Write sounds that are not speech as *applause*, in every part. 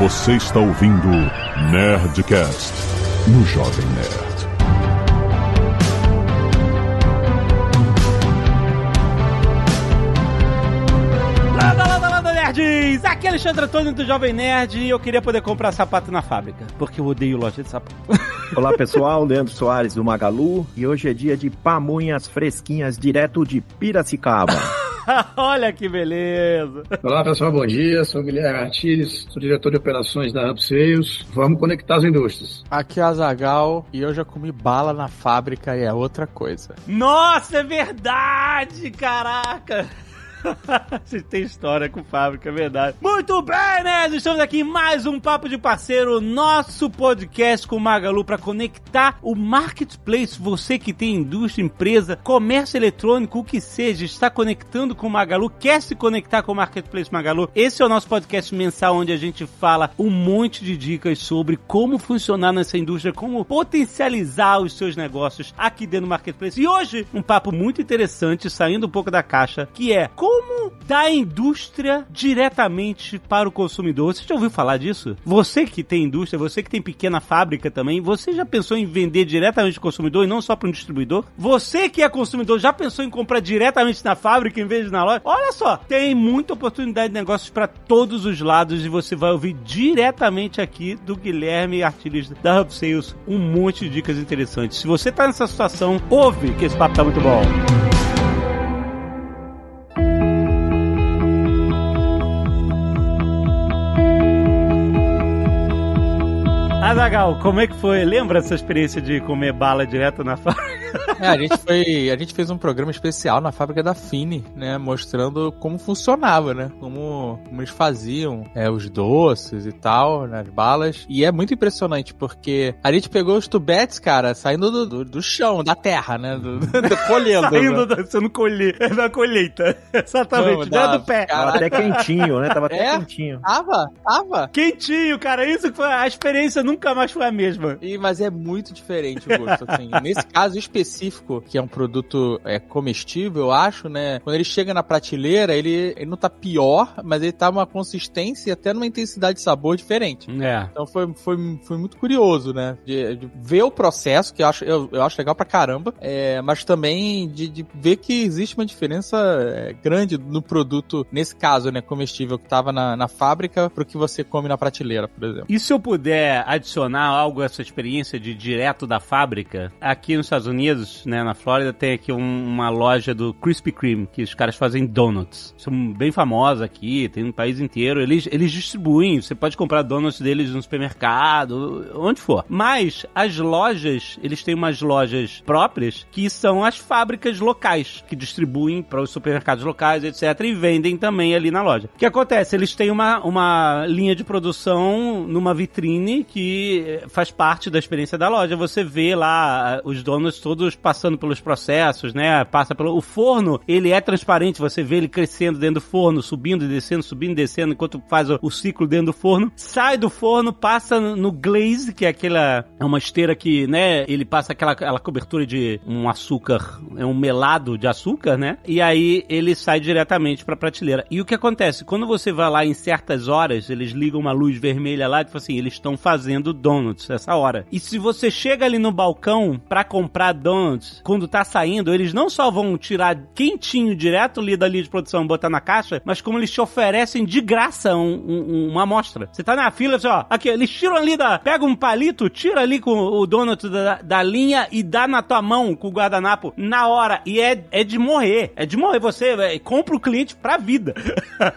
Você está ouvindo Nerdcast no Jovem Nerd. Landa, landa, landa, nerds! Aqui é Alexandre Antônio do Jovem Nerd e eu queria poder comprar sapato na fábrica, porque eu odeio loja de sapato. *laughs* Olá pessoal, Leandro Soares do Magalu e hoje é dia de pamonhas fresquinhas direto de Piracicaba. *laughs* Olha que beleza! Olá pessoal, bom dia. Sou Guilherme Artires, sou diretor de operações da Hub Sales. Vamos conectar as indústrias. Aqui é a Zagal e eu já comi bala na fábrica e é outra coisa. Nossa, é verdade! Caraca! *laughs* Você tem história com fábrica, é verdade. Muito bem, né? Estamos aqui em mais um Papo de Parceiro, nosso podcast com o Magalu para conectar o marketplace. Você que tem indústria, empresa, comércio eletrônico, o que seja, está conectando com o Magalu, quer se conectar com o marketplace Magalu. Esse é o nosso podcast mensal onde a gente fala um monte de dicas sobre como funcionar nessa indústria, como potencializar os seus negócios aqui dentro do marketplace. E hoje, um papo muito interessante, saindo um pouco da caixa, que é como da indústria diretamente para o consumidor. Você já ouviu falar disso? Você que tem indústria, você que tem pequena fábrica também, você já pensou em vender diretamente ao consumidor e não só para um distribuidor? Você que é consumidor já pensou em comprar diretamente na fábrica em vez de na loja? Olha só, tem muita oportunidade de negócios para todos os lados e você vai ouvir diretamente aqui do Guilherme Artilhos da Hub Sales um monte de dicas interessantes. Se você tá nessa situação, ouve que esse papo tá muito bom. Azagal, como é que foi? Lembra essa experiência de comer bala direto na fábrica? É, a gente foi, a gente fez um programa especial na fábrica da Fini, né, mostrando como funcionava, né, como, como eles faziam é, os doces e tal, né, as balas. E é muito impressionante porque a gente pegou os tubetes, cara, saindo do, do, do chão, da terra, né, do, do *laughs* colhendo. Saindo né? da, você não colher, é da colheita. *laughs* Exatamente, Não, dentro da- do pé. Tava até quentinho, né? Tava até É? quentinho. Tava, tava. Quentinho, cara, isso que foi, a experiência nunca mais foi a mesma. E, mas é muito diferente o gosto, assim. *laughs* Nesse caso específico, que é um produto é, comestível, eu acho, né? Quando ele chega na prateleira, ele, ele não tá pior, mas ele tá uma consistência e até numa intensidade de sabor diferente. É. Então foi, foi, foi muito curioso, né? De, de ver o processo, que eu acho, eu, eu acho legal pra caramba, é, mas também de, de ver que existe uma diferença é, grande no produto, nesse caso, né, comestível, que tava na, na fábrica, pro que você come na prateleira, por exemplo. E se eu puder adicionar algo a essa experiência de direto da fábrica, aqui nos Estados Unidos, né, na Flórida, tem aqui um- uma loja do Krispy Kreme, que os caras fazem donuts. São bem famosos aqui, tem no país inteiro. Eles, eles distribuem, você pode comprar donuts deles no supermercado, onde for. Mas as lojas, eles têm umas lojas próprias que são as fábricas locais, que distribuem para os supermercados locais, etc. E vendem também ali na loja. O que acontece? Eles têm uma, uma linha de produção numa vitrine que faz parte da experiência da loja. Você vê lá ah, os donos todos passando pelos processos, né? Passa pelo. O forno, ele é transparente, você vê ele crescendo dentro do forno, subindo e descendo, subindo e descendo, enquanto faz o, ciclo dentro do forno. Sai do forno, passa no, no glaze, que é aquela. É uma esteira que, né? Ele passa aquela, aquela cobertura de um açúcar, é um melado de açúcar, né? E aí ele sai diretamente pra prateleira. E o que acontece? Quando você vai lá em certas horas, eles ligam uma luz vermelha lá e tipo assim, eles estão fazendo donuts essa hora. E se você chega ali no balcão pra comprar donuts, quando tá saindo, eles não só vão tirar quentinho direto ali da linha de produção e botar na caixa, mas como eles te oferecem de graça um- um- uma amostra. Você tá na fila, assim, ó, aqui, eles tiram ali da. Pega um palito, tira ali com o donut da, da linha e dá na tua mão com o guardanapo na hora. E é, é de morrer. É de morrer. Você é, compra o cliente pra vida.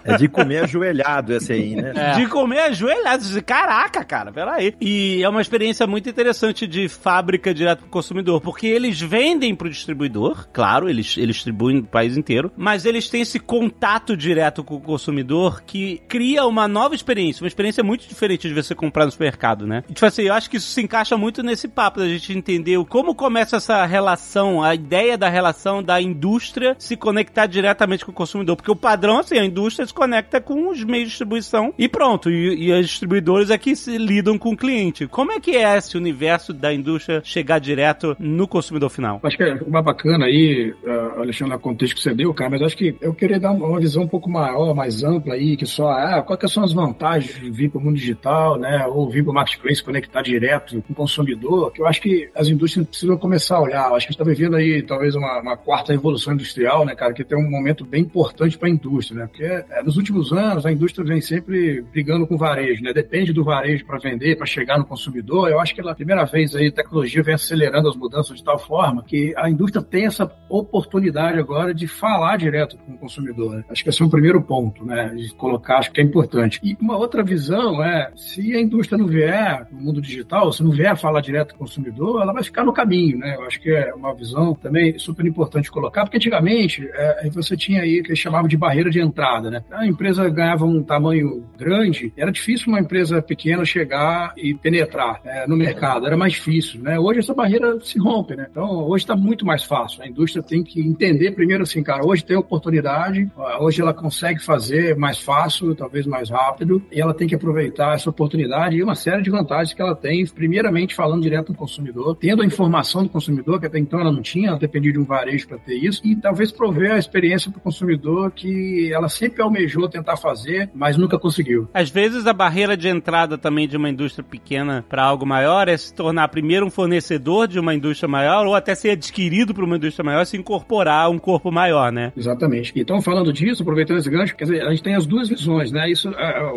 É de comer ajoelhado esse aí, né? De comer ajoelhado. Você, Caraca, cara, peraí. E é uma experiência muito interessante de fábrica direto pro consumidor, porque eles vendem pro distribuidor, claro, eles, eles distribuem no país inteiro, mas eles têm esse contato direto com o consumidor que cria uma nova experiência, uma experiência muito diferente de você comprar no supermercado, né? E, tipo assim, eu acho que isso se encaixa muito nesse papo da gente entender como começa essa relação, a ideia da relação da indústria se conectar diretamente com o consumidor, porque o padrão, assim, a indústria se conecta com os meios de distribuição e pronto, e, e as distribuidoras aqui se lidam com cliente. Como é que é esse universo da indústria chegar direto no consumidor final? Acho que é uma bacana aí, uh, Alexandre, o contexto que você deu, cara, mas acho que eu queria dar uma visão um pouco maior, mais ampla aí, que só, ah, quais são as vantagens de vir para o mundo digital, né, ou vir para o marketplace, conectar direto com o consumidor, que eu acho que as indústrias precisam começar a olhar. Eu acho que a gente está vivendo aí talvez uma, uma, quarta revolução industrial, né, cara, que tem um momento bem importante para a indústria, né, porque é, nos últimos anos a indústria vem sempre brigando com o varejo, né, depende do varejo para vender, para chegar no consumidor. Eu acho que pela primeira vez aí a tecnologia vem acelerando as mudanças de tal forma que a indústria tem essa oportunidade agora de falar direto com o consumidor. Né? Acho que esse é um primeiro ponto, né, de colocar, acho que é importante. E uma outra visão é, se a indústria não vier no mundo digital, se não vier falar direto com o consumidor, ela vai ficar no caminho, né? Eu acho que é uma visão também super importante colocar, porque antigamente é, você tinha aí o que eles chamavam de barreira de entrada, né? A empresa ganhava um tamanho grande, era difícil uma empresa pequena chegar e penetrar é, no mercado, era mais difícil, né? Hoje essa barreira se rompe, né? Então hoje está muito mais fácil. A indústria tem que entender primeiro assim, cara, hoje tem oportunidade, hoje ela consegue fazer mais fácil, talvez mais rápido, e ela tem que aproveitar essa oportunidade e uma série de vantagens que ela tem, primeiramente falando direto com o consumidor, tendo a informação do consumidor, que até então ela não tinha, ela dependia de um varejo para ter isso, e talvez prover a experiência para o consumidor que ela sempre almejou tentar fazer, mas nunca conseguiu. Às vezes a barreira de entrada também de uma indústria pequena para algo maior é se tornar primeiro um fornecedor de uma indústria maior ou até ser adquirido por uma indústria maior, se incorporar a um corpo maior, né? Exatamente. Então, falando disso, aproveitando esse gancho, quer dizer, a gente tem as duas visões, né? Isso,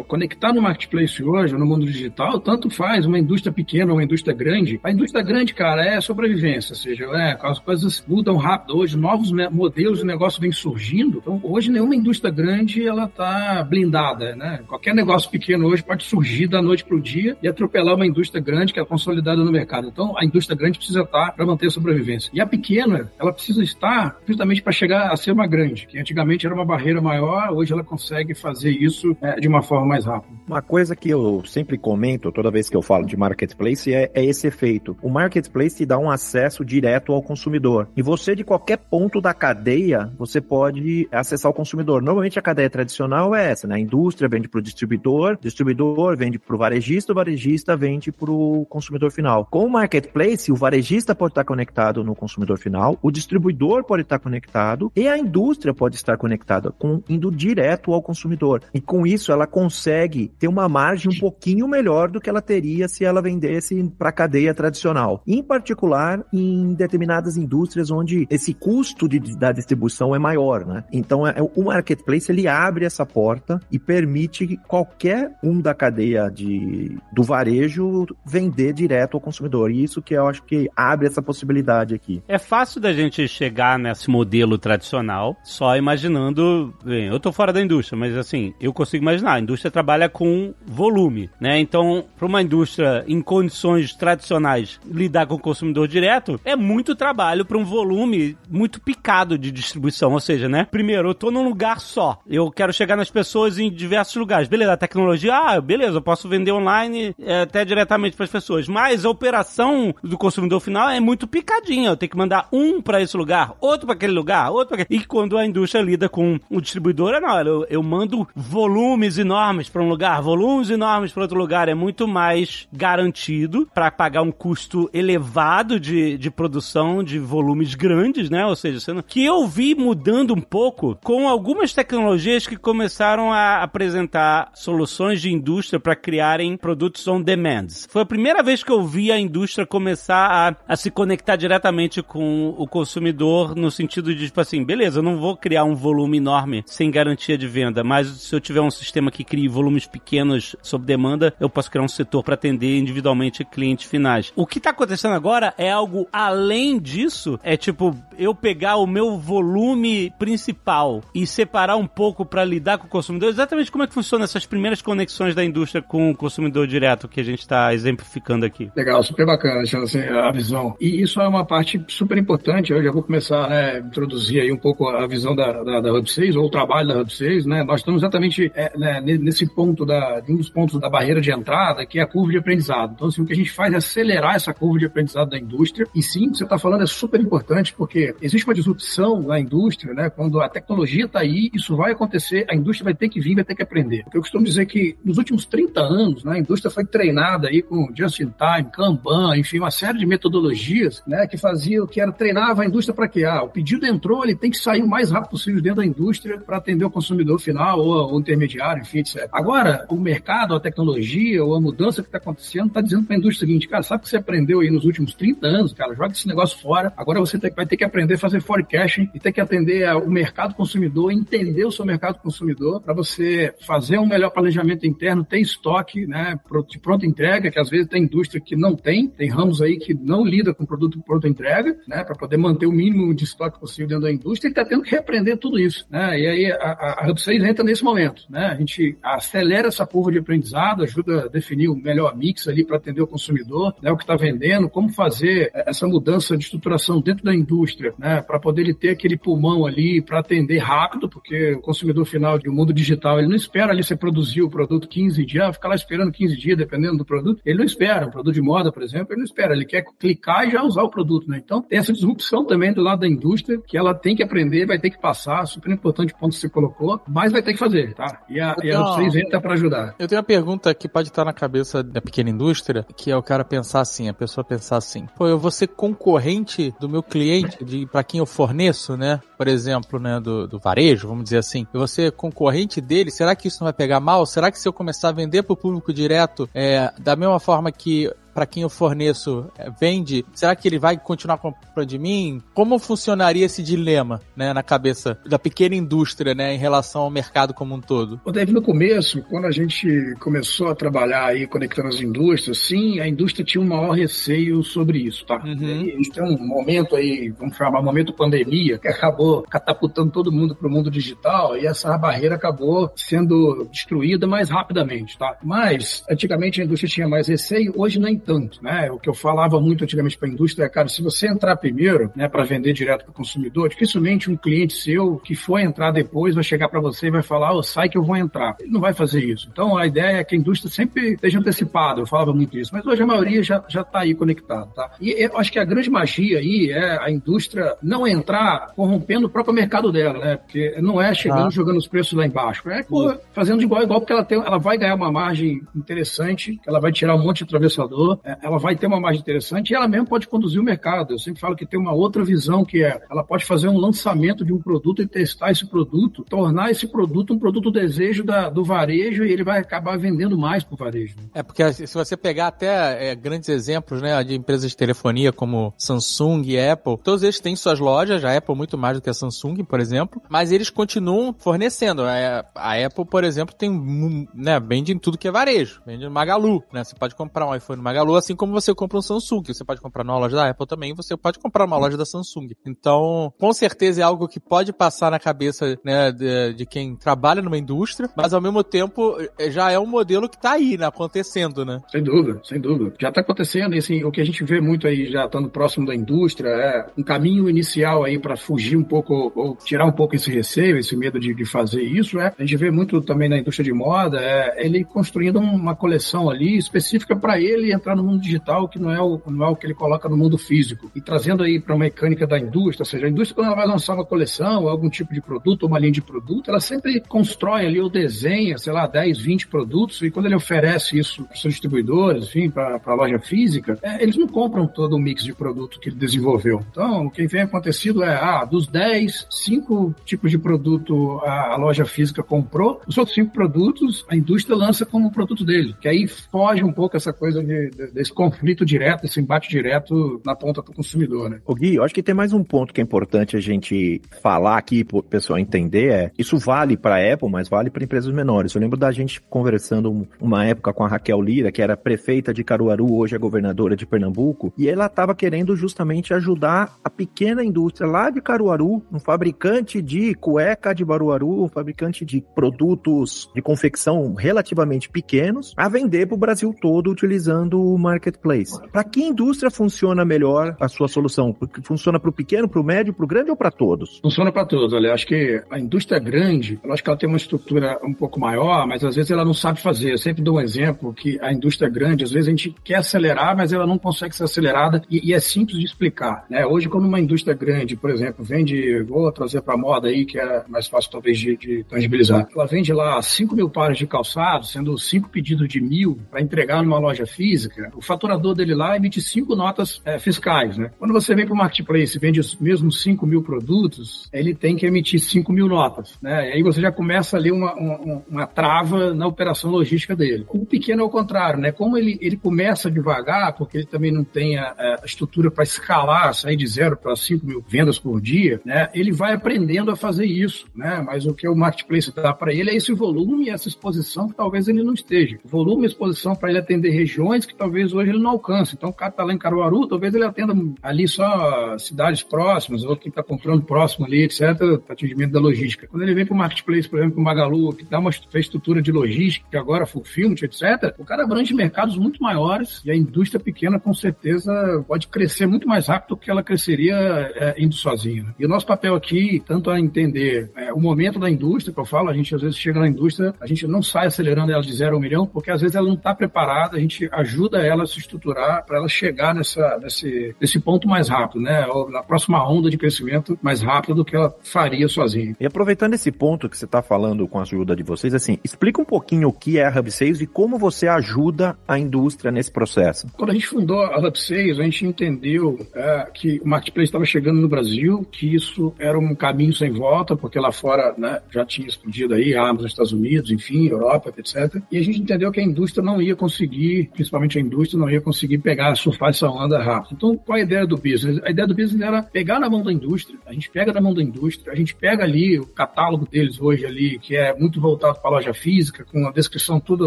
conectar no marketplace hoje, no mundo digital, tanto faz uma indústria pequena uma indústria grande. A indústria grande, cara, é sobrevivência, ou seja, é, as coisas mudam rápido hoje, novos modelos de negócio vêm surgindo. Então, hoje nenhuma indústria grande ela tá blindada, né? Qualquer negócio pequeno hoje pode surgir da noite para o dia e atropelar uma indústria grande que é consolidada no mercado. Então, a indústria grande precisa estar para manter a sobrevivência. E a pequena, ela precisa estar justamente para chegar a ser uma grande, que antigamente era uma barreira maior, hoje ela consegue fazer isso é, de uma forma mais rápida. Uma coisa que eu sempre comento toda vez que eu falo de marketplace é, é esse efeito. O marketplace te dá um acesso direto ao consumidor. E você, de qualquer ponto da cadeia, você pode acessar o consumidor. Normalmente a cadeia tradicional é essa, né? A indústria vende para o distribuidor, distribuidor vende para o varejista, o varejista vende para o consumidor final. Com o marketplace, o varejista pode estar conectado no consumidor final, o distribuidor pode estar conectado e a indústria pode estar conectada, com, indo direto ao consumidor. E com isso ela consegue ter uma margem um pouquinho melhor do que ela teria se ela vendesse para a cadeia tradicional. Em particular, em determinadas indústrias onde esse custo de, da distribuição é maior, né? Então, é, o marketplace ele abre essa porta e permite que qualquer um da cadeia de, do varejo vender direto ao consumidor. E isso que eu acho que abre essa possibilidade aqui. É fácil da gente chegar nesse modelo tradicional, só imaginando. Bem, eu tô fora da indústria, mas assim, eu consigo imaginar. A indústria trabalha com volume, né? Então, para uma indústria em condições tradicionais lidar com o consumidor direto, é muito trabalho para um volume muito picado de distribuição. Ou seja, né? Primeiro, eu tô num lugar só. Eu quero chegar nas pessoas em diversos lugares. Beleza, a tecnologia, ah, beleza, eu posso vender online é, até diretamente para as pessoas. Mas a operação do consumidor final é muito picadinha. Eu tenho que mandar um para esse lugar, outro para aquele lugar, outro para aquele. E quando a indústria lida com o distribuidor, é não, eu, eu mando volumes enormes para um lugar, volumes enormes para outro lugar. É muito mais garantido para pagar um custo elevado de, de produção de volumes grandes, né? Ou seja, que eu vi mudando um pouco com algumas tecnologias que começaram a apresentar soluções de indústria para criarem produtos on demand. Foi a primeira vez que eu vi a indústria começar a, a se conectar diretamente com o consumidor no sentido de, tipo assim, beleza, eu não vou criar um volume enorme sem garantia de venda, mas se eu tiver um sistema que crie volumes pequenos sob demanda, eu posso criar um setor para atender individualmente clientes finais. O que está acontecendo agora é algo além disso, é tipo eu pegar o meu volume principal e separar um pouco para lidar com o consumidor. Exatamente como é que funciona essas primeiras conexões da indústria com o consumidor direto que a gente está exemplificando aqui. Legal, super bacana, assim, a visão. E isso é uma parte super importante. Eu já vou começar né, a introduzir aí um pouco a visão da, da, da Hub 6 ou o trabalho da Hub 6. Né? Nós estamos exatamente é, né, nesse ponto da de um dos pontos da barreira de entrada, que é a curva de aprendizado. Então, assim, o que a gente faz é acelerar essa curva de aprendizado da indústria. E sim, você está falando é super importante, porque existe uma disrupção na indústria, né? Quando a tecnologia está aí, isso vai acontecer, a indústria vai ter que vir, vai ter que aprender. Eu costumo dizer que nos últimos 30 anos, né, a indústria foi treinada aí com just-in-time, Kanban, enfim, uma série de metodologias, né, que faziam, que era treinava a indústria para quê? Ah, o pedido entrou, ele tem que sair o mais rápido possível dentro da indústria para atender o consumidor final ou o intermediário, enfim, etc. Agora, o mercado, a tecnologia ou a mudança que está acontecendo está dizendo para a indústria o seguinte, cara, sabe o que você aprendeu aí nos últimos 30 anos, cara, joga esse negócio fora, agora você vai ter que aprender a fazer forecasting e ter que atender o mercado consumidor, entender o seu mercado consumidor para você fazer um melhor planejamento interno, ter estoque, né, de pronta entrega, que às vezes tem indústria que não tem, tem ramos aí que não lida com produto pronta entrega, né, para poder manter o mínimo de estoque possível dentro da indústria e está tendo que repreender tudo isso, né, e aí a, a Hub 6 entra nesse momento, né, a gente acelera essa curva de aprendizado, ajuda a definir o melhor mix ali para atender o consumidor, né, o que está vendendo, como fazer essa mudança de estruturação dentro da indústria, né, para poder ele ter aquele pulmão ali para atender rápido, porque o consumidor final do mundo digital, ele não espera ali você produzir o produto 15 dias, ficar lá esperando 15 dias, dependendo do produto, ele não espera. Um produto de moda, por exemplo, ele não espera, ele quer clicar e já usar o produto, né? Então, tem essa disrupção também do lado da indústria, que ela tem que aprender, vai ter que passar, super importante o ponto que você colocou, mas vai ter que fazer, tá? E a, e a 6 entra para ajudar. Eu tenho uma pergunta que pode estar na cabeça da pequena indústria, que é o cara pensar assim, a pessoa pensar assim, pô, eu vou ser concorrente do meu cliente, de para quem eu forneço, né? Por exemplo, né, do, do varejo, vamos dizer assim, eu vou ser concorrente dele, será que isso não vai pegar mal? Será que se eu começar a vender para o público direto, é, da mesma forma que para quem eu forneço é, vende, será que ele vai continuar comprando de mim? Como funcionaria esse dilema, né, na cabeça da pequena indústria, né, em relação ao mercado como um todo? O Dave, no começo, quando a gente começou a trabalhar aí conectando as indústrias, sim, a indústria tinha um maior receio sobre isso, tá? Uhum. a gente tem um momento aí, vamos chamar, um momento pandemia, que acabou catapultando todo mundo para o mundo digital e essa barreira acabou sendo destruída mais rapidamente, tá? Mas, antigamente a indústria tinha mais receio, hoje nem tanto, né? O que eu falava muito antigamente para a indústria é, cara, se você entrar primeiro, né, para vender direto para o consumidor, dificilmente um cliente seu que for entrar depois vai chegar para você e vai falar, oh, sai que eu vou entrar. Ele não vai fazer isso. Então, a ideia é que a indústria sempre esteja antecipada. Eu falava muito isso, mas hoje a maioria já já está aí conectada, tá? E eu acho que a grande magia aí é a indústria não entrar corrompendo o próprio mercado dela, né? Porque não é chegando ah. jogando os preços lá embaixo, é fazendo de igual a igual porque ela tem, ela vai ganhar uma margem interessante, ela vai tirar um monte de atravessador é, ela vai ter uma margem interessante e ela mesmo pode conduzir o mercado. Eu sempre falo que tem uma outra visão que é, ela pode fazer um lançamento de um produto e testar esse produto, tornar esse produto um produto desejo da, do varejo e ele vai acabar vendendo mais para o varejo. É porque se você pegar até é, grandes exemplos, né, de empresas de telefonia como Samsung e Apple, todos eles têm suas lojas, a Apple muito mais do que a Samsung, por exemplo, mas eles continuam fornecendo. A, a Apple, por exemplo, tem, né, vende em tudo que é varejo, vende no Magalu, né, você pode comprar um iPhone no Magalu Assim como você compra um Samsung. Você pode comprar numa loja da Apple também, você pode comprar numa loja da Samsung. Então, com certeza é algo que pode passar na cabeça né, de, de quem trabalha numa indústria, mas ao mesmo tempo é, já é um modelo que está aí, né, acontecendo, né? Sem dúvida, sem dúvida. Já está acontecendo, e assim, o que a gente vê muito aí, já estando próximo da indústria, é um caminho inicial aí para fugir um pouco, ou tirar um pouco esse receio, esse medo de, de fazer isso, é, a gente vê muito também na indústria de moda, é ele construindo uma coleção ali específica para ele entrar no mundo digital que não é, o, não é o que ele coloca no mundo físico. E trazendo aí para a mecânica da indústria, ou seja, a indústria quando ela vai lançar uma coleção, algum tipo de produto, uma linha de produto, ela sempre constrói ali ou desenha, sei lá, 10, 20 produtos e quando ele oferece isso para os seus distribuidores, enfim, para a loja física, é, eles não compram todo o mix de produto que ele desenvolveu. Então, o que vem acontecido é, ah, dos 10, 5 tipos de produto a, a loja física comprou, os outros 5 produtos a indústria lança como produto dele, que aí foge um pouco essa coisa de desse conflito direto, esse embate direto na ponta do consumidor, né? O Gui, eu acho que tem mais um ponto que é importante a gente falar aqui para o pessoal entender, é isso vale para a Apple, mas vale para empresas menores. Eu lembro da gente conversando uma época com a Raquel Lira, que era prefeita de Caruaru, hoje é governadora de Pernambuco, e ela estava querendo justamente ajudar a pequena indústria lá de Caruaru, um fabricante de cueca de Baruaru, um fabricante de produtos de confecção relativamente pequenos, a vender para o Brasil todo utilizando marketplace. Para que indústria funciona melhor a sua solução? Funciona para o pequeno, para o médio, para o grande ou para todos? Funciona para todos. Olha, acho que a indústria grande, eu acho que ela tem uma estrutura um pouco maior, mas às vezes ela não sabe fazer. Eu sempre dou um exemplo que a indústria grande, às vezes a gente quer acelerar, mas ela não consegue ser acelerada e, e é simples de explicar. Né? Hoje, quando uma indústria grande, por exemplo, vende, vou trazer para moda aí, que é mais fácil talvez de, de tangibilizar, ela vende lá 5 mil pares de calçados, sendo 5 pedidos de mil para entregar numa loja física, o faturador dele lá emite 5 notas é, fiscais. Né? Quando você vem para o marketplace e vende os mesmos 5 mil produtos, ele tem que emitir 5 mil notas. Né? E aí você já começa ali uma, uma, uma trava na operação logística dele. O pequeno é o contrário, né? Como ele, ele começa devagar, porque ele também não tem a, a estrutura para escalar, sair de zero para 5 mil vendas por dia, né? Ele vai aprendendo a fazer isso, né? Mas o que o marketplace dá para ele é esse volume e essa exposição que talvez ele não esteja. Volume e exposição para ele atender regiões que talvez hoje ele não alcance. Então, o cara está lá em Caruaru, talvez ele atenda ali só cidades próximas, ou quem está comprando próximo ali, etc., atendimento da logística. Quando ele vem para o marketplace, por exemplo, o Magalu, que dá uma estrutura de logística, que agora fulfillment, etc., o cara abrange mercados muito maiores e a indústria pequena, com certeza, pode crescer muito mais rápido do que ela cresceria é, indo sozinha. Né? E o nosso papel aqui, tanto a entender é, o momento da indústria, que eu falo, a gente às vezes chega na indústria, a gente não sai acelerando ela de zero a um milhão, porque às vezes ela não está preparada, a gente ajuda ela a se estruturar para ela chegar nessa, nesse, nesse ponto mais rápido, né? Ou na próxima onda de crescimento mais rápido do que ela faria sozinha. E aproveitando esse ponto que você está falando com a ajuda de vocês, assim, explica um pouquinho o que é a Hub Sales e como você ajuda a indústria nesse processo. Quando a gente fundou a Hub Sales, a gente entendeu é, que o marketplace estava chegando no Brasil, que isso era um caminho sem volta, porque lá fora né, já tinha explodido aí, a Amazon nos Estados Unidos, enfim, Europa, etc. E a gente entendeu que a indústria não ia conseguir, principalmente a indústria, não ia conseguir pegar, surfar essa onda rápido. Então, qual a ideia do business? A ideia do business era pegar na mão da indústria, a gente pega na mão da indústria, a gente pega ali o catálogo deles hoje ali, que é muito voltado para a loja física, com a descrição toda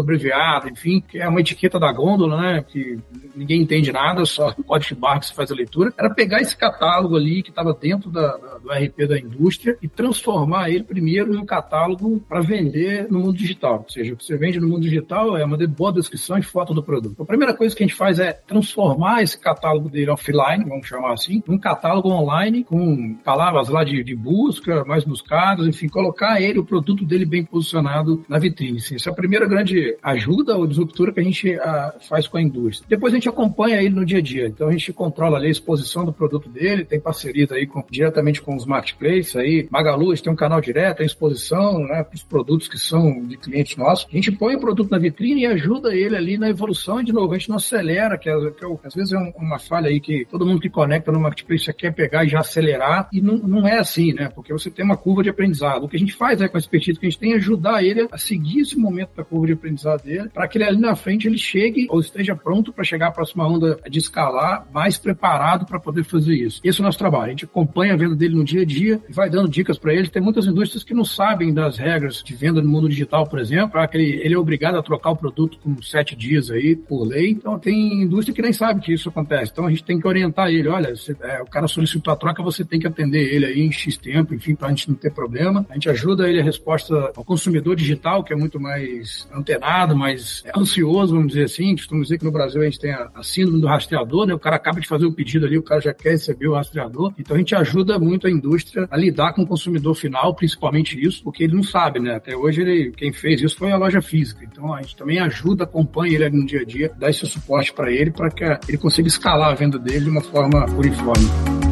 abreviada, enfim, que é uma etiqueta da gôndola, né, que ninguém entende nada, só *laughs* pode barra que se faz a leitura, era pegar esse catálogo ali que estava dentro da, da, do RP da indústria e transformar ele primeiro em um catálogo para vender no mundo digital. Ou seja, o que você vende no mundo digital é uma boa descrição e foto do produto. Então, a primeira coisa que a gente faz é transformar esse catálogo dele offline, vamos chamar assim, num catálogo online com palavras lá de, de busca, mais buscadas, enfim, colocar ele, o produto dele bem posicionado na vitrine. Assim, essa é a primeira grande ajuda ou disruptura que a gente a, faz com a indústria. Depois a gente acompanha ele no dia a dia. Então a gente controla ali a exposição do produto dele, tem parcerias aí com, diretamente com os marketplaces aí. Magalu, a tem um canal direto, tem exposição, né, para os produtos que são de clientes nossos. A gente põe o produto na vitrine e ajuda ele ali na evolução de novo, a gente não acelera, que, é, que é, às vezes é uma falha aí que todo mundo que conecta no marketplace quer pegar e já acelerar, e não, não é assim, né? Porque você tem uma curva de aprendizado. O que a gente faz é, com a expertise que a gente tem, é ajudar ele a seguir esse momento da curva de aprendizado dele, para que ele ali na frente ele chegue ou esteja pronto para chegar à próxima onda de escalar, mais preparado para poder fazer isso. Esse é o nosso trabalho. A gente acompanha a venda dele no dia a dia e vai dando dicas para ele. Tem muitas indústrias que não sabem das regras de venda no mundo digital, por exemplo, que ele, ele é obrigado a trocar o produto com sete dias aí por lei. Então tem indústria que nem sabe que isso acontece. Então a gente tem que orientar ele. Olha, você, é, o cara solicitou a troca, você tem que atender ele aí em X tempo, enfim, para a gente não ter problema. A gente ajuda ele a resposta ao consumidor digital, que é muito mais antenado, mais ansioso, vamos dizer assim. Costumamos dizer que no Brasil a gente tem a, a síndrome do rastreador, né? O cara acaba de fazer o pedido ali, o cara já quer receber o rastreador. Então a gente ajuda muito a indústria a lidar com o consumidor final, principalmente isso, porque ele não sabe, né? Até hoje ele, quem fez isso foi a loja física. Então a gente também ajuda, acompanha ele no dia a dia, dá esse suporte para ele para que ele consiga escalar a venda dele de uma forma uniforme.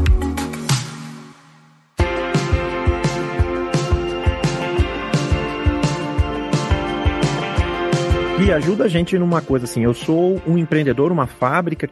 E ajuda a gente numa coisa assim, eu sou um empreendedor, uma fábrica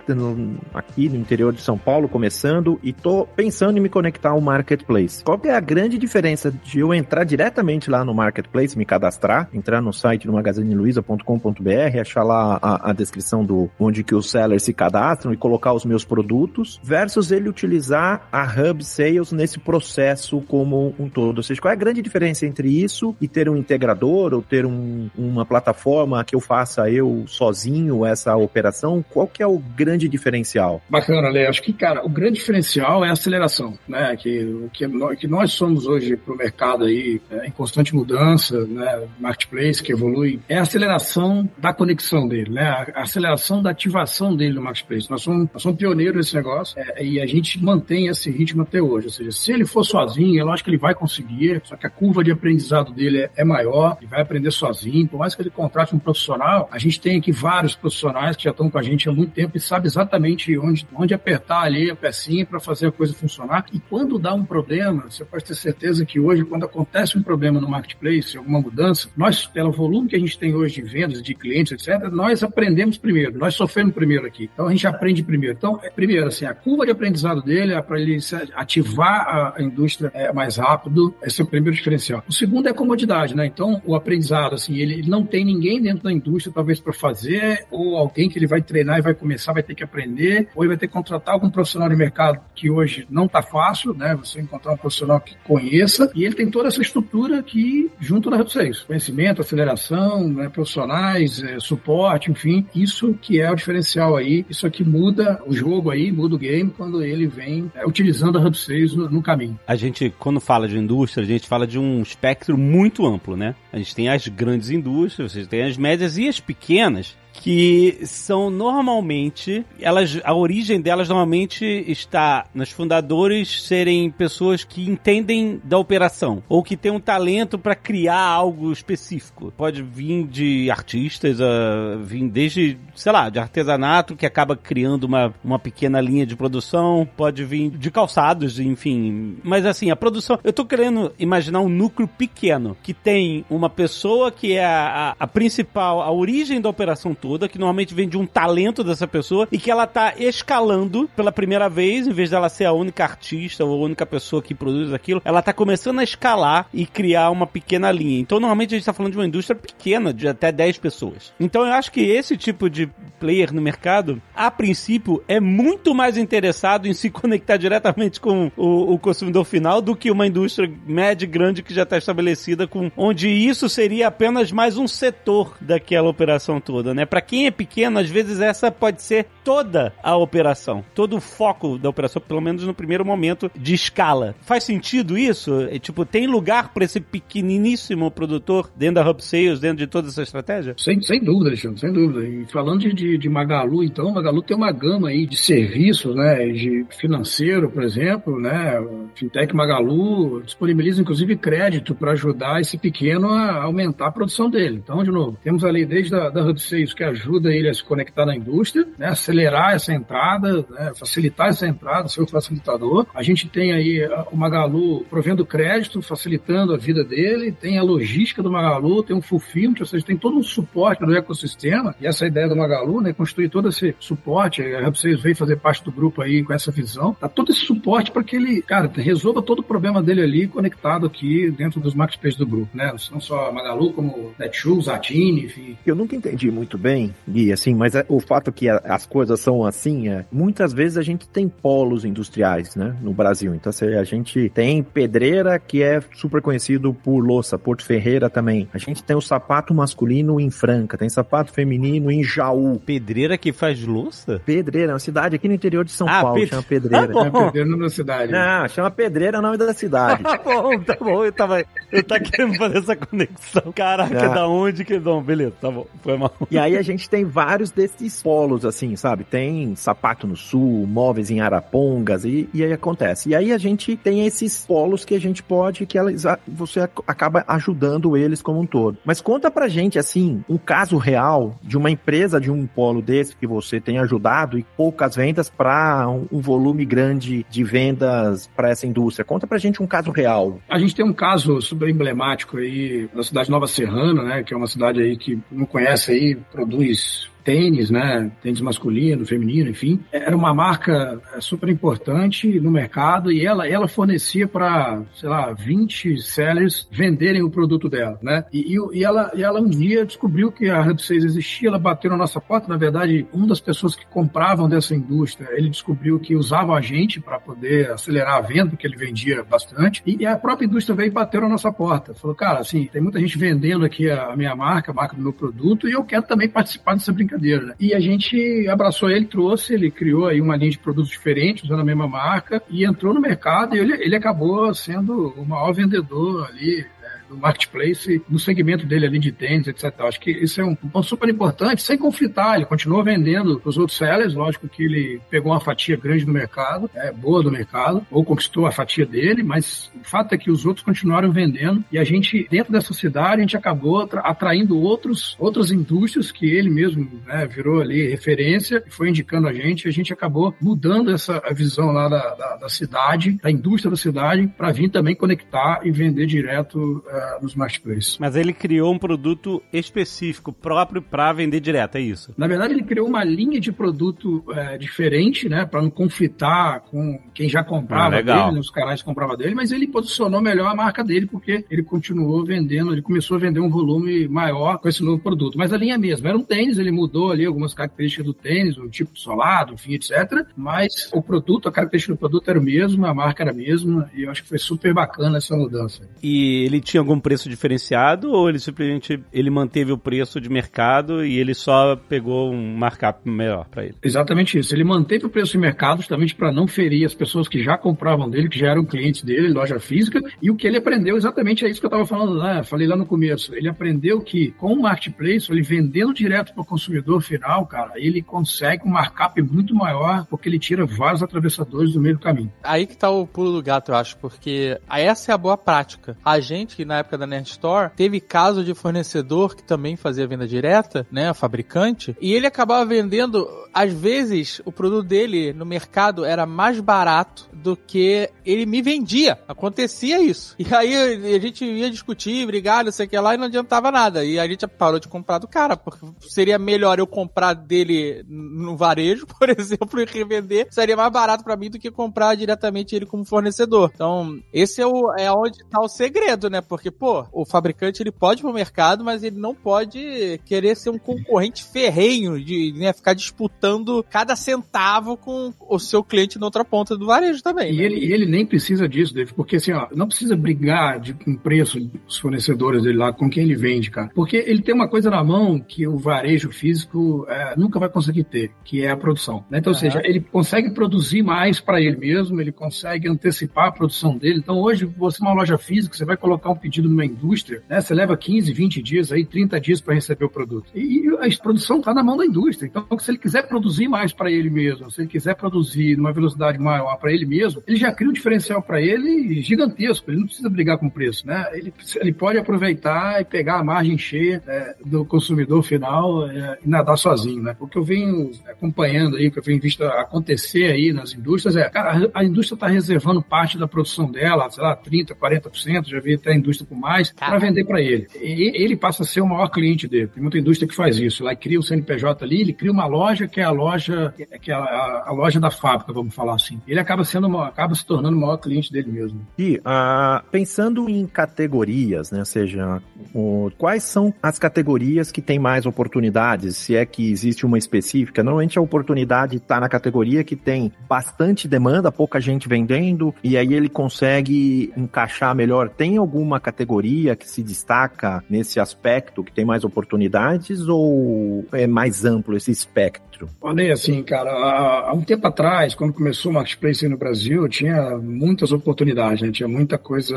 aqui no interior de São Paulo, começando, e tô pensando em me conectar ao Marketplace. Qual que é a grande diferença de eu entrar diretamente lá no Marketplace, me cadastrar, entrar no site do magazineluiza.com.br, achar lá a, a, descrição do onde que os sellers se cadastram e colocar os meus produtos, versus ele utilizar a Hub Sales nesse processo como um todo. Ou seja, qual é a grande diferença entre isso e ter um integrador ou ter um, uma plataforma que eu faça eu sozinho essa operação? Qual que é o grande diferencial? Bacana, Lê. Acho que, cara, o grande diferencial é a aceleração, né? Que, que, que nós somos hoje para o mercado aí é, em constante mudança, né? Marketplace que evolui, é a aceleração da conexão dele, né? A aceleração da ativação dele no Marketplace. Nós somos, nós somos pioneiros nesse negócio é, e a gente mantém esse ritmo até hoje. Ou seja, se ele for sozinho, eu acho que ele vai conseguir, só que a curva de aprendizado dele é, é maior, ele vai aprender sozinho. Por mais que ele contrate um profissional, a gente tem aqui vários profissionais que já estão com a gente há muito tempo e sabe exatamente onde, onde apertar ali a pecinha para fazer a coisa funcionar. E quando dá um problema, você pode ter certeza que hoje, quando acontece um problema no marketplace, alguma mudança, nós, pelo volume que a gente tem hoje de vendas, de clientes, etc., nós aprendemos primeiro, nós sofremos primeiro aqui. Então a gente aprende primeiro. Então, é, primeiro, assim, a curva de aprendizado dele é para ele ativar a, indústria é, mais rápido, esse é o primeiro diferencial. O segundo é a comodidade, né? Então, o aprendizado, assim, ele não tem ninguém dentro da indústria, talvez, para fazer, ou alguém que ele vai treinar e vai começar, vai ter que aprender, ou ele vai ter que contratar algum profissional de mercado que hoje não está fácil, né? Você encontrar um profissional que conheça, e ele tem toda essa estrutura aqui junto na Red 6. Conhecimento, aceleração, né? profissionais, é, suporte, enfim, isso que é o diferencial aí, isso aqui muda o jogo aí, muda o game quando ele vem é, utilizando a Hub 6 no, no, caminho. A gente, quando fala de indústria, a gente fala de um espectro muito amplo, né? A gente tem as grandes indústrias, você tem as médias e as pequenas que são normalmente elas a origem delas normalmente está nos fundadores serem pessoas que entendem da operação ou que têm um talento para criar algo específico. Pode vir de artistas, uh, vir desde, sei lá, de artesanato que acaba criando uma, uma pequena linha de produção, pode vir de calçados, enfim. Mas assim, a produção, eu tô querendo imaginar um núcleo pequeno que tem uma pessoa que é a, a, a principal, a origem da operação toda que normalmente vem de um talento dessa pessoa e que ela tá escalando pela primeira vez, em vez dela ser a única artista ou a única pessoa que produz aquilo, ela tá começando a escalar e criar uma pequena linha. Então, normalmente a gente tá falando de uma indústria pequena, de até 10 pessoas. Então, eu acho que esse tipo de player no mercado, a princípio, é muito mais interessado em se *laughs* conectar diretamente com o, o consumidor final do que uma indústria média e grande que já está estabelecida, com onde isso seria apenas mais um setor daquela operação toda, né? Para quem é pequeno, às vezes essa pode ser toda a operação, todo o foco da operação, pelo menos no primeiro momento de escala. Faz sentido isso? É, tipo, tem lugar para esse pequeniníssimo produtor dentro da Hub Sales, dentro de toda essa estratégia? Sem, sem dúvida, Alexandre, sem dúvida. E falando de, de, de Magalu, então, Magalu tem uma gama aí de serviços, né, de financeiro, por exemplo, né, Fintech Magalu disponibiliza inclusive crédito para ajudar esse pequeno a aumentar a produção dele. Então, de novo, temos ali desde a da Hub Sales, que ajuda ele a se conectar na indústria, né, acelerar essa entrada, né, facilitar essa entrada, ser o facilitador. A gente tem aí o Magalu provendo crédito, facilitando a vida dele, tem a logística do Magalu, tem um fulfillment, ou seja, tem todo um suporte do ecossistema, e essa ideia do Magalu, né, construir todo esse suporte, a Hub6 veio fazer parte do grupo aí com essa visão, tá todo esse suporte para que ele, cara, resolva todo o problema dele ali conectado aqui dentro dos marketplaces do grupo, né, não só Magalu, como Netshoes, Atine, enfim. Eu nunca entendi muito bem bem, Gui, assim, mas é, o fato que a, as coisas são assim, é, muitas vezes a gente tem polos industriais, né, no Brasil. Então, assim, a gente tem pedreira, que é super conhecido por louça, Porto Ferreira também. A gente tem o sapato masculino em Franca, tem sapato feminino em Jaú. Pedreira que faz louça? Pedreira, é uma cidade aqui no interior de São ah, Paulo, Ped... chama Pedreira. Ah, é Pedreira na cidade. Não, chama Pedreira é o nome da cidade. tá *laughs* bom, tá bom, eu tava, eu tava querendo fazer essa conexão. Caraca, ah. da onde que... Não, beleza, tá bom, foi mal. E aí a gente tem vários desses polos, assim, sabe? Tem sapato no sul, móveis em Arapongas, e, e aí acontece. E aí a gente tem esses polos que a gente pode, que elas, você acaba ajudando eles como um todo. Mas conta pra gente, assim, um caso real de uma empresa de um polo desse que você tem ajudado e poucas vendas para um, um, volume grande de vendas para essa indústria. Conta pra gente um caso real. A gente tem um caso super emblemático aí na cidade de Nova Serrana, né? Que é uma cidade aí que não conhece aí, produz tênis, né? Tênis masculino, feminino, enfim. Era uma marca é, super importante no mercado e ela, ela fornecia para, sei lá, 20 sellers venderem o produto dela, né? E, e, ela, e ela um dia descobriu que a Hub 6 existia, ela bateu na nossa porta. Na verdade, uma das pessoas que compravam dessa indústria, ele descobriu que usava a gente para poder acelerar a venda, porque ele vendia bastante. E, e a própria indústria veio e bateu na nossa porta. Falou, cara, assim, tem muita gente vendendo aqui a minha marca, a marca do meu produto, e eu quero também participar dessa brincadeira. Né? E a gente abraçou ele, trouxe, ele criou aí uma linha de produtos diferentes, usando a mesma marca, e entrou no mercado e ele, ele acabou sendo o maior vendedor ali no marketplace, no segmento dele ali de tênis, etc. Acho que isso é um ponto super importante, sem conflitar. Ele continuou vendendo os outros sellers, lógico que ele pegou uma fatia grande do mercado, é, boa do mercado, ou conquistou a fatia dele, mas o fato é que os outros continuaram vendendo e a gente, dentro dessa cidade, a gente acabou atraindo outros, outras indústrias que ele mesmo né, virou ali referência e foi indicando a gente. A gente acabou mudando essa visão lá da, da, da cidade, da indústria da cidade, para vir também conectar e vender direto uh, nos marketplaces. Mas ele criou um produto específico, próprio para vender direto, é isso? Na verdade, ele criou uma linha de produto uh, diferente, né, para não conflitar com quem já comprava ah, dele, né, os canais que compravam dele, mas ele posicionou melhor a marca dele porque ele continuou vendendo, ele começou a vender um volume maior com esse novo produto. Mas a linha mesmo, era um tênis, ele mudou ali algumas características do tênis, o tipo solado, enfim, etc. Mas o produto, a característica do produto era o mesmo, a marca era a mesma, e eu acho que foi super bacana essa mudança. E ele tinha algum preço diferenciado ou ele simplesmente ele manteve o preço de mercado e ele só pegou um markup melhor para ele? Exatamente isso. Ele manteve o preço de mercado justamente para não ferir as pessoas que já compravam dele, que já eram clientes dele, loja física, e o que ele aprendeu exatamente é isso que eu estava falando lá, falei lá no começo. Ele aprendeu que com o marketplace, ele vendendo direto para o consumidor final, cara, ele consegue um markup muito maior porque ele tira vários atravessadores do meio do caminho. Aí que tá o pulo do gato, eu acho, porque essa é a boa prática. A gente, na época da Nerd Store, teve caso de fornecedor que também fazia venda direta, né, fabricante, e ele acabava vendendo, às vezes, o produto dele no mercado era mais barato do que ele me vendia. Acontecia isso. E aí a gente ia discutir, brigar, não sei o que lá, e não adiantava nada. E a gente parou de comprar do cara, porque seria melhor eu comprar dele no varejo, *laughs* por exemplo, e revender, seria mais barato para mim do que comprar diretamente ele como fornecedor. Então, esse é, o, é onde tá o segredo, né? Porque pô, o fabricante ele pode ir pro mercado, mas ele não pode querer ser um concorrente ferrenho de né, ficar disputando cada centavo com o seu cliente na outra ponta do varejo também. E, né? ele, ele nem precisa disso, Dave, porque assim, ó, não precisa brigar de, com preço dos fornecedores dele lá, com quem ele vende, cara. Porque ele tem uma coisa na mão que o varejo físico é, nunca vai conseguir ter, que é a produção. Né? Então, ou seja, ele consegue produzir mais para ele mesmo, ele consegue antecipar a produção dele. Então, hoje, você uma loja física, você vai colocar um pedido pedido numa indústria, né, você leva 15, 20 dias, aí 30 dias para receber o produto. E, a produção está na mão da indústria. Então, se ele quiser produzir mais para ele mesmo, se ele quiser produzir numa velocidade maior para ele mesmo, ele já cria um diferencial para ele gigantesco. Ele não precisa brigar com o preço, né? Ele, ele pode aproveitar e pegar a margem cheia é, do consumidor final é, e nadar sozinho, né? O que eu venho acompanhando aí, o que eu venho visto acontecer aí nas indústrias é, cara, a, indústria está reservando parte da produção dela, sei lá, 30, 40%, já vi até a indústria com mais, para vender para ele. E ele passa a ser o maior cliente dele. Tem muita indústria que faz isso. Lá cria o CNPJ ali, ele cria uma loja que é a loja, que é a, a loja da fábrica, vamos falar assim. Ele acaba sendo uma, acaba se tornando o maior cliente dele mesmo. E uh, pensando em categorias, né? Ou seja, o, quais são as categorias que têm mais oportunidades? Se é que existe uma específica, normalmente a oportunidade está na categoria que tem bastante demanda, pouca gente vendendo, e aí ele consegue encaixar melhor. Tem alguma categoria que se destaca nesse aspecto, que tem mais oportunidades, ou é mais amplo esse espectro? Olha, assim, cara, há, um tempo atrás, quando começou o Marketplace no Brasil, tinha muitas oportunidades, né? Tinha muita coisa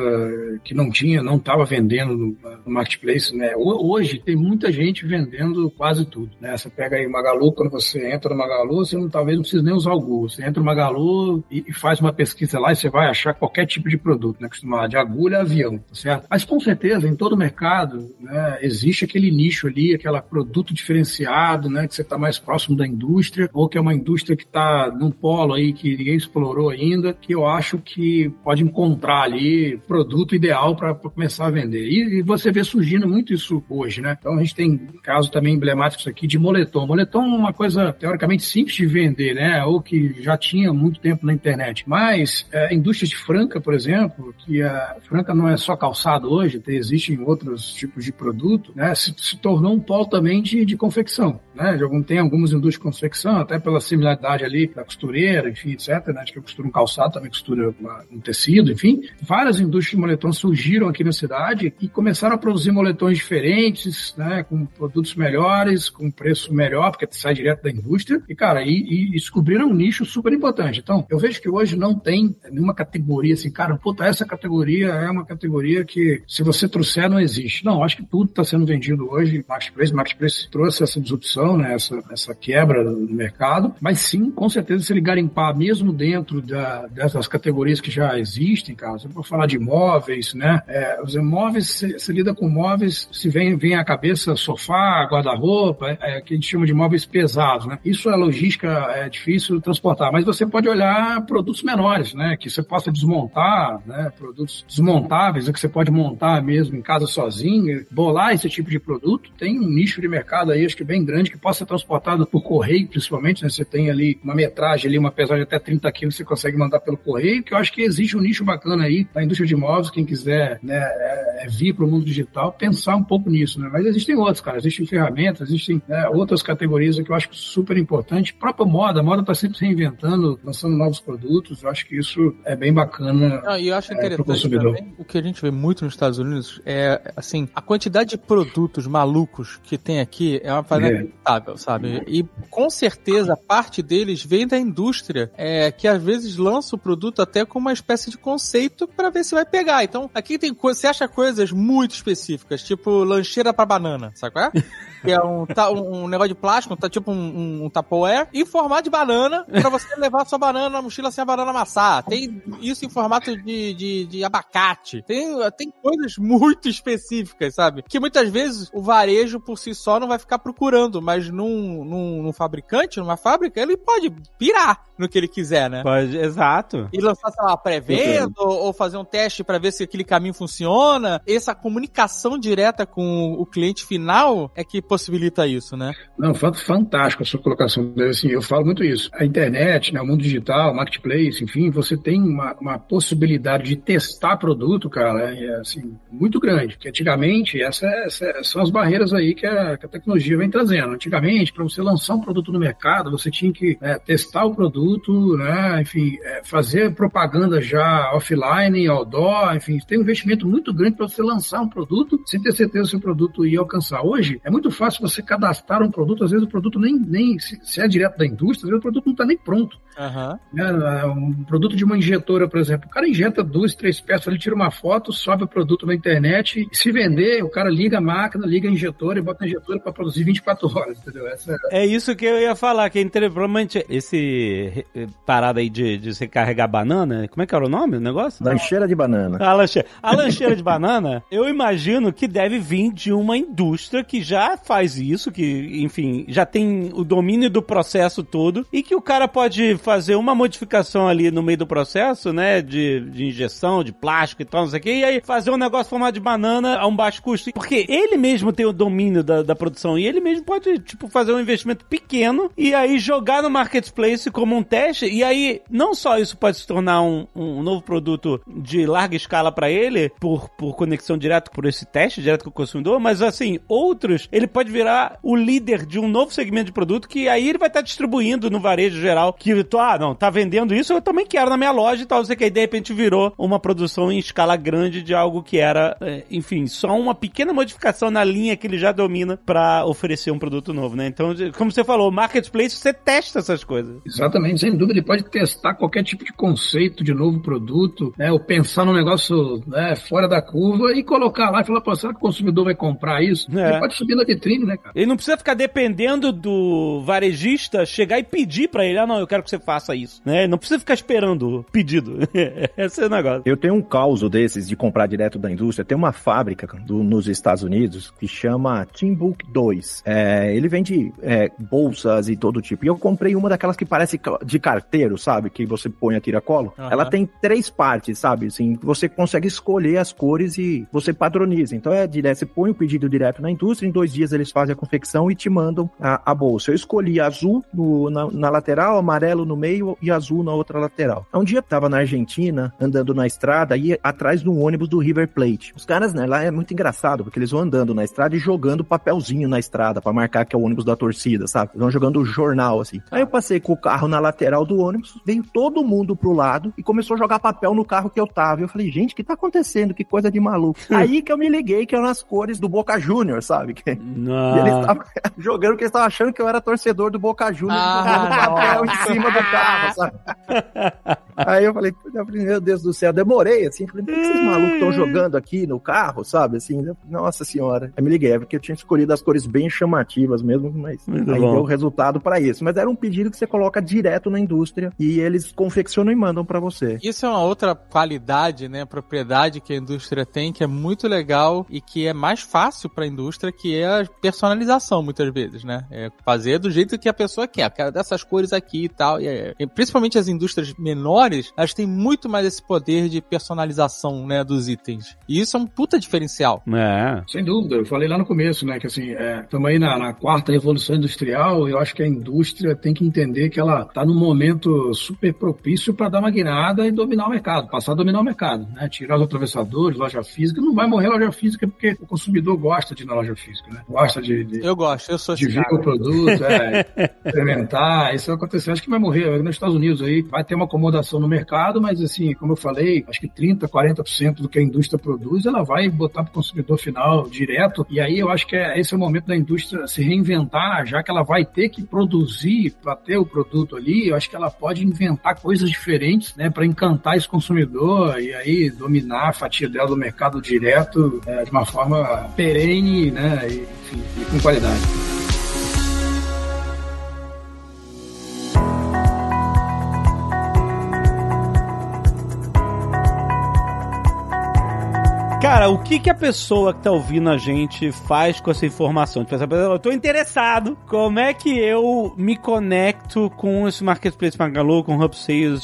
que não tinha, não estava vendendo no, Marketplace, né? Hoje tem muita gente vendendo quase tudo, né? Você pega aí Magalu, quando você entra no Magalu, você não, talvez não precisa nem usar o Google. Você entra no Magalu e, e faz uma pesquisa lá e você vai achar qualquer tipo de produto, né? Costuma de agulha a avião, tá certo. Mas com certeza, em todo mercado, né, existe aquele nicho ali, aquele produto diferenciado, né, que você está mais próximo da indústria, ou que é uma indústria que está num polo aí que ninguém explorou ainda, que eu acho que pode encontrar ali produto ideal para começar a vender. E, e, você vê surgindo muito isso hoje, né? Então a gente tem casos também emblemáticos aqui de moletom. Moletom é uma coisa teoricamente simples de vender, né? Ou que já tinha muito tempo na internet. Mas é, a indústria de Franca, por exemplo, que a Franca não é só calçado hoje, tem, existem outros tipos de produto, né? Se, se tornou um polo também de, de confecção, né? De algum, tem algumas indústrias confecção, até pela similaridade ali da costureira, enfim, etc. Né? Acho que eu costuro um calçado, também costura um tecido, enfim. Várias indústrias de moletom surgiram aqui na cidade e começaram a produzir moletões diferentes, né? Com produtos melhores, com preço melhor, porque sai direto da indústria. E, cara, e, e descobriram um nicho super importante. Então, eu vejo que hoje não tem nenhuma categoria assim, cara, puta, essa categoria é uma categoria que, se você trouxer, não existe. Não, acho que tudo está sendo vendido hoje. Marketplace, Marketplace trouxe essa disrupção, né? Essa, essa quebra no mercado. Mas sim, com certeza, se ele garimpar mesmo dentro da, dessas categorias que já existem, cara, você pode falar de imóveis, né? É, os imóveis, você lida com móveis, se vem, vem à cabeça sofá, guarda-roupa, é, é, que a gente chama de móveis pesados, né? Isso é logística, é difícil transportar, mas você pode olhar produtos menores, né? Que você possa desmontar, né? Produtos desmontáveis, que você pode montar mesmo em casa sozinho, bolar esse tipo de produto. Tem um nicho de mercado aí, acho que bem grande, que possa ser transportado por correio, principalmente, né? Você tem ali uma metragem ali, uma pesagem até 30 quilos, você consegue mandar pelo correio, que eu acho que existe um nicho bacana aí da indústria de imóveis, quem quiser né, é, é vir para o mundo digital, pensar um pouco nisso, né? Mas existem outros, cara, existem ferramentas, existem né, outras categorias que eu acho super importante. Própria moda, a moda está sempre se reinventando, lançando novos produtos, eu acho que isso é bem bacana. Não, e eu acho é, interessante também, o que a gente vê muito nos Estados Unidos é, assim, a quantidade de produtos malucos que tem aqui é uma parada é. sabe? E com certeza parte deles vem da indústria, é, que às vezes lança o produto até com uma espécie de conceito para ver se vai pegar. Então, aqui tem coisa, você acha coisas muito específicas, tipo lancheira para banana, sabe qual é? *laughs* que é um, um, negócio de plástico, tá tipo um, um Tupperware, em formato de banana, pra você levar sua banana na mochila sem a banana amassar. Tem isso em formato de, de, de abacate. Tem, tem coisas muito específicas, sabe? Que muitas vezes o varejo por si só não vai ficar procurando, mas num, num, num fabricante, numa fábrica, ele pode pirar no que ele quiser, né? Pode, exato. E lançar, sei lá, pré-venda ou, ou, fazer um teste para ver se aquele caminho funciona. Essa comunicação direta com o cliente final é que possibilita isso, né? Não, fantástico a sua colocação. Assim, eu falo muito isso. A internet, né, o mundo digital, marketplace, enfim, você tem uma, uma possibilidade de testar produto, cara, é assim, muito grande. Que antigamente, essa, essa, são as barreiras aí que a, que a tecnologia vem trazendo. Antigamente, para você lançar um produto no mercado, você tinha que né, testar o produto, né, enfim, é, fazer propaganda já offline, outdoor, enfim, tem um investimento muito grande para você lançar um produto sem ter certeza se o produto ia alcançar. Hoje, é muito fácil você cadastrar um produto, às vezes o produto nem, nem se, se é direto da indústria, às vezes o produto não está nem pronto. Uhum. Um produto de uma injetora, por exemplo, o cara injeta duas, três peças, ele tira uma foto, sobe o produto na internet, se vender, o cara liga a máquina, liga a injetora e bota a injetora para produzir 24 horas, entendeu? Essa... É isso que eu ia falar, que é provavelmente esse parada aí de, de você carregar banana, como é que era o nome do negócio? Lancheira de banana. A lancheira, a lancheira de banana, eu imagino que deve vir de uma indústria que já faz isso, que, enfim, já tem o domínio do processo todo e que o cara pode fazer uma modificação ali no meio do processo, né, de, de injeção, de plástico e tal, não sei o que, e aí fazer um negócio formado de banana a um baixo custo. Porque ele mesmo tem o domínio da, da produção e ele mesmo pode, tipo, fazer um investimento pequeno e aí jogar no marketplace como um teste e aí não só isso pode se tornar um, um novo produto de larga escala para ele por, por conexão direta por esse teste direto com o consumidor, mas assim, outros, ele pode virar o líder de um novo segmento de produto que aí ele vai estar tá distribuindo no varejo geral que tu, ah, não, tá vendendo isso, eu também quero na minha loja e tal, você que aí de repente virou uma produção em escala grande de algo que era, é, enfim, só uma pequena modificação na linha que ele já domina para oferecer um produto novo, né? Então, como você falou, marketplace, você testa essas coisas. Exatamente, sem dúvida, ele pode testar qualquer tipo de conceito de novo produto, né? Ou pensar num negócio né, fora da curva e colocar lá e falar, pô, será que o consumidor vai comprar isso? É. Ele pode subir na vitrine, né, cara? Ele não precisa ficar dependendo do varejista chegar e pedir para ele, ah, não, eu quero que você faça isso, né? Não precisa ficar esperando o pedido. *laughs* Esse é o negócio. Eu tenho um caos desses de comprar direto da indústria, tem uma fábrica do, nos Estados Unidos que chama Timbuk 2. É, ele vende é, bolsas e todo tipo. E eu comprei uma daquelas que parece de carteiro, sabe? Que você põe a tiracolo. Uhum. Ela tem três partes, sabe? Assim, você consegue escolher as cores e você padroniza. Então é direto, você põe o pedido direto na indústria, em dois dias eles fazem a confecção e te mandam a, a bolsa. Eu escolhi azul no, na, na, lateral, amarelo no meio e azul na outra lateral. Um dia eu tava na Argentina, andando na estrada, e atrás do ônibus do River Plate. Os caras, né, lá é muito engraçado, porque eles vão andando na estrada e jogando papelzinho na estrada para marcar que é o ônibus da torcida, sabe? Eles vão jogando jornal, assim. Aí eu passei com o carro na lateral do ônibus, veio todo mundo pro lado e começou a jogar papel no carro que eu tava. Eu falei, gente, o que tá acontecendo? Que coisa de maluco. *laughs* Aí que eu me liguei que eram as cores do Boca Júnior, sabe? Que... *laughs* E eles estavam *laughs* jogando que eles estavam achando que eu era torcedor do Boca Júnior ah, jogando papel em cima do carro, sabe? *laughs* Aí eu falei, meu Deus do céu, demorei, assim, falei, por que esses malucos estão jogando aqui no carro, sabe? Assim, nossa senhora. Aí me liguei, é porque eu tinha escolhido as cores bem chamativas mesmo, mas Muito aí bom. deu resultado para isso. Mas era um pedido que você coloca direto na indústria e eles confeccionam e mandam para você. Isso é uma outra qualidade, né, propriedade que a indústria tem, que é muito legal e que é mais fácil para a indústria, que é personalização, muitas vezes, né? É fazer do jeito que a pessoa quer, quero dessas cores aqui e tal. E, é, principalmente as indústrias menores, elas têm muito mais esse poder de personalização, né, dos itens. E isso é um puta diferencial. É. Sem dúvida. Eu falei lá no começo, né, que assim, estamos é, aí na, na, quarta revolução industrial e eu acho que a indústria tem que entender que ela está num momento super propício para dar uma guinada e dominar o mercado, passar a dominar o mercado, né? Tirar os atravessadores, loja física. Não vai morrer loja física porque o consumidor gosta de ir na loja física, né? Gosta de, de eu gosto, eu sou de ver o produto, é, *laughs* experimentar. Isso vai acontecer. Acho que vai morrer. Nos Estados Unidos aí vai ter uma acomodação no mercado, mas assim, como eu falei, acho que 30, 40% do que a indústria produz, ela vai botar para o consumidor final direto. E aí eu acho que é, esse é o momento da indústria se reinventar, já que ela vai ter que produzir para ter o produto ali. Eu acho que ela pode inventar coisas diferentes, né, para encantar esse consumidor e aí dominar a fatia dela do mercado direto é, de uma forma perene, né, e, enfim, com qualidade. Cara, o que que a pessoa que tá ouvindo a gente faz com essa informação? Tipo, eu tô interessado, como é que eu me conecto com esse Marketplace Magalu, com o Hub?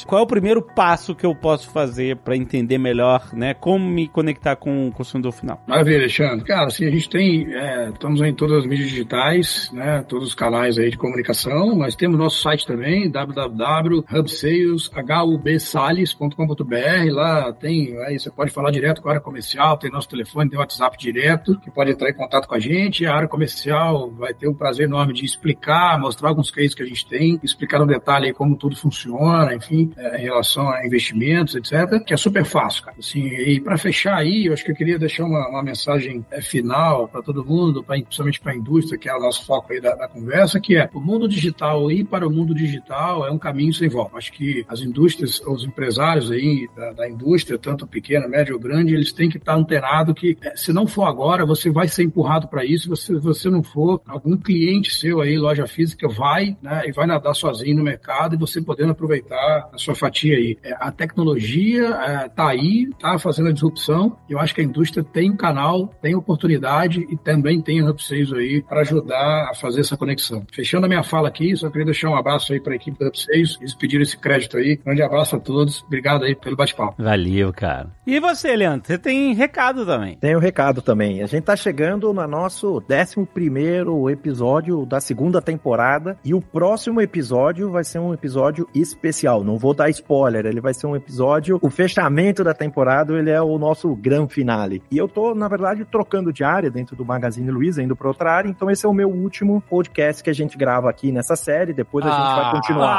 Qual é o primeiro passo que eu posso fazer para entender melhor, né, como me conectar com o consumidor final? Maravilha, Alexandre. Cara, assim, a gente tem, é, estamos em todas as mídias digitais, né, todos os canais aí de comunicação, mas temos nosso site também, www.hubsales.com.br, lá tem, aí você pode falar direto com a área comercial, comercial, tem nosso telefone, tem WhatsApp direto, que pode entrar em contato com a gente. A área comercial vai ter um prazer enorme de explicar, mostrar alguns cases que a gente tem, explicar no detalhe como tudo funciona, enfim, é, em relação a investimentos, etc., que é super fácil, cara. Assim, e para fechar aí, eu acho que eu queria deixar uma, uma mensagem é, final para todo mundo, pra, principalmente para a indústria, que é o nosso foco aí da, da, conversa, que é o mundo digital e para o mundo digital é um caminho sem volta. Acho que as indústrias, os empresários aí da, da indústria, tanto pequena, média ou grande, eles têm que estar antenado que é, se não for agora, você vai ser empurrado para isso. Se você não for, algum cliente seu aí, loja física, vai né, e vai nadar sozinho no mercado e você podendo aproveitar a sua fatia aí. É, a tecnologia é, tá aí, tá fazendo a disrupção. Eu acho que a indústria tem canal, tem oportunidade e também tem o Hub6 aí para ajudar a fazer essa conexão. Fechando a minha fala aqui, só queria deixar um abraço aí para a equipe do Hub6. Eles pediram esse crédito aí. Grande abraço a todos. Obrigado aí pelo bate-papo. Valeu, cara. E você, Leandro? Você tem recado também. Tem o um recado também. A gente tá chegando no nosso 11 episódio da segunda temporada. E o próximo episódio vai ser um episódio especial. Não vou dar spoiler, ele vai ser um episódio. O fechamento da temporada, ele é o nosso grande finale. E eu tô, na verdade, trocando de área dentro do Magazine Luiza, indo pra outra área. Então, esse é o meu último podcast que a gente grava aqui nessa série. Depois a ah, gente vai ah. continuar.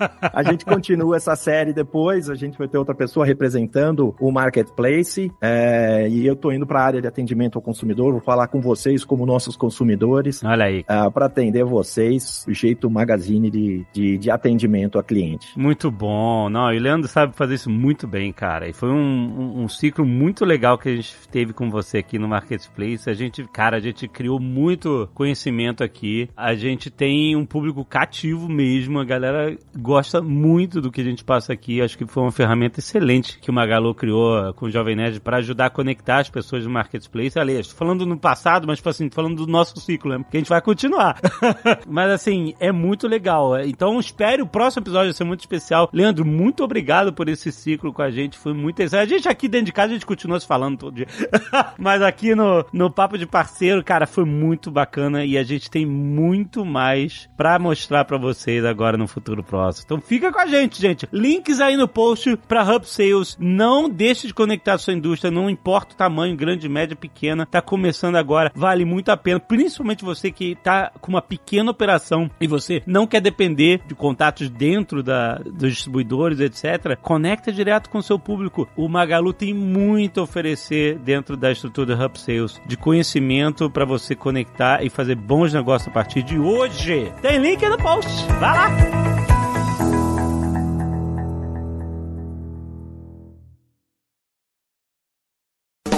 Ah, a gente continua essa série depois. A gente vai ter outra pessoa representando o Marketplace é, e eu tô indo para a área de atendimento ao consumidor, vou falar com vocês como nossos consumidores. Olha aí. Uh, para atender vocês, o jeito magazine de, de, de, atendimento a cliente. Muito bom. Não, e o Leandro sabe fazer isso muito bem, cara. E foi um, um, um, ciclo muito legal que a gente teve com você aqui no Marketplace. A gente, cara, a gente criou muito conhecimento aqui. A gente tem um público cativo mesmo. A galera gosta muito do que a gente passa aqui. Acho que foi uma ferramenta excelente que o Magalu criou com o Jovem Nerd para ajudar a conectar as pessoas do Marketplace. Aliás, estou falando no passado, mas tipo assim, falando do nosso ciclo, né? Porque a gente vai continuar. *laughs* mas assim, é muito legal. Então espere o próximo episódio vai ser muito especial. Leandro, muito obrigado por esse ciclo com a gente. Foi muito interessante. A gente aqui dentro de casa, a gente continua se falando todo dia. *laughs* mas aqui no, no Papo de Parceiro, cara, foi muito bacana e a gente tem muito mais para mostrar para vocês agora no futuro próximo. Então fica com a gente, gente. Links aí no post para Hub Sales. Não deixe de conectar sua indústria, não importa o tamanho, grande, média, pequena. Tá começando agora, vale muito a pena, principalmente você que tá com uma pequena operação e você não quer depender de contatos dentro da, dos distribuidores, etc. Conecta direto com o seu público. O Magalu tem muito a oferecer dentro da estrutura do Hub Sales de conhecimento para você conectar e fazer bons negócios a partir de hoje. Tem link no post. Vai lá!